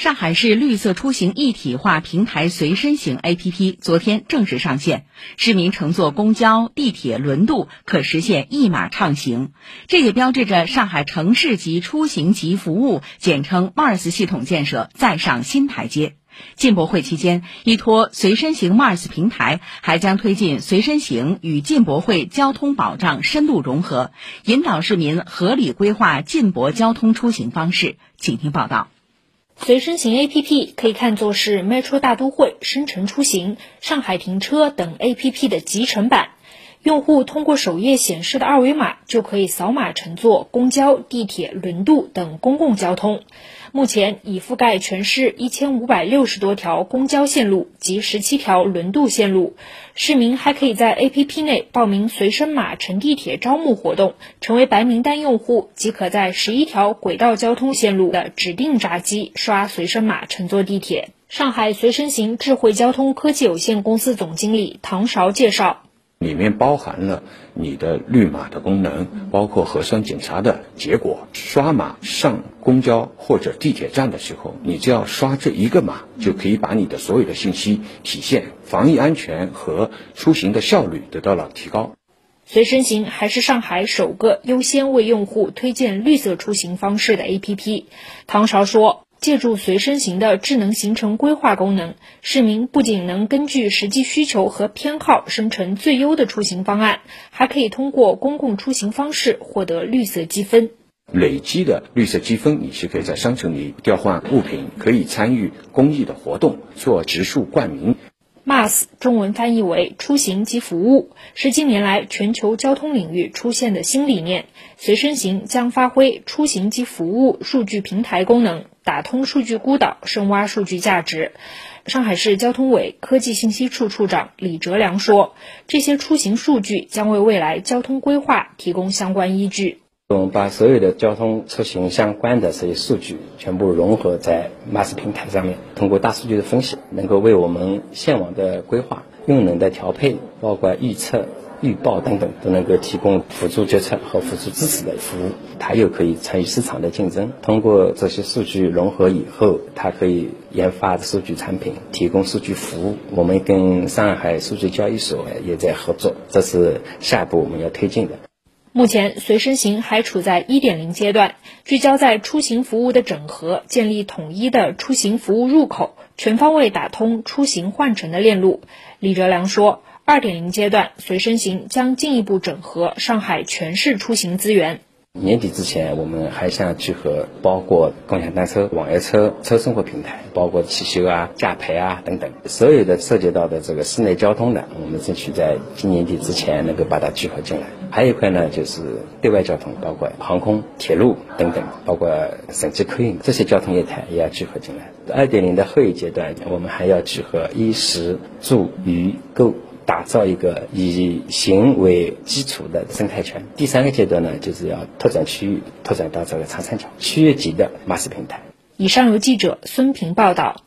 上海市绿色出行一体化平台随身行 APP 昨天正式上线，市民乘坐公交、地铁、轮渡可实现一码畅行。这也标志着上海城市级出行及服务（简称 MARS 系统建设再上新台阶。进博会期间，依托随身行 MARS 平台，还将推进随身行与进博会交通保障深度融合，引导市民合理规划进博交通出行方式。请听报道。随身行 APP 可以看作是 Metro 大都会、深城出行、上海停车等 APP 的集成版。用户通过首页显示的二维码，就可以扫码乘坐公交、地铁、轮渡等公共交通。目前已覆盖全市一千五百六十多条公交线路及十七条轮渡线路。市民还可以在 APP 内报名随身码乘地铁招募活动，成为白名单用户即可在十一条轨道交通线路的指定闸机刷随身码乘坐地铁。上海随身行智慧交通科技有限公司总经理唐韶介绍。里面包含了你的绿码的功能，包括核酸检查的结果。刷码上公交或者地铁站的时候，你只要刷这一个码，就可以把你的所有的信息体现，防疫安全和出行的效率得到了提高。随身行还是上海首个优先为用户推荐绿色出行方式的 APP。唐朝说。借助随身行的智能行程规划功能，市民不仅能根据实际需求和偏好生成最优的出行方案，还可以通过公共出行方式获得绿色积分。累积的绿色积分，你是可以在商城里调换物品，可以参与公益的活动，做植树冠名。MaaS 中文翻译为出行及服务，是近年来全球交通领域出现的新理念。随身行将发挥出行及服务数据平台功能，打通数据孤岛，深挖数据价值。上海市交通委科技信息处处长李哲良说：“这些出行数据将为未来交通规划提供相关依据。”我们把所有的交通出行相关的这些数据全部融合在 MaaS 平台上面，通过大数据的分析，能够为我们线网的规划、用能的调配、包括预测、预报等等，都能够提供辅助决策和辅助支持的服务。它又可以参与市场的竞争。通过这些数据融合以后，它可以研发数据产品，提供数据服务。我们跟上海数据交易所也在合作，这是下一步我们要推进的。目前，随身行还处在一点零阶段，聚焦在出行服务的整合，建立统一的出行服务入口，全方位打通出行换乘的链路。李哲良说，二点零阶段，随身行将进一步整合上海全市出行资源。年底之前，我们还想去和包括共享单车、网约车、车生活平台，包括汽修啊、驾培啊等等，所有的涉及到的这个市内交通的，我们争取在今年底之前能够把它聚合进来。还有一块呢，就是对外交通，包括航空、铁路等等，包括省际客运这些交通业态也要聚合进来。二点零的后一阶段，我们还要聚合衣食住娱购。打造一个以行为基础的生态圈。第三个阶段呢，就是要拓展区域，拓展到这个长三角区域级的马斯平台。以上由记者孙平报道。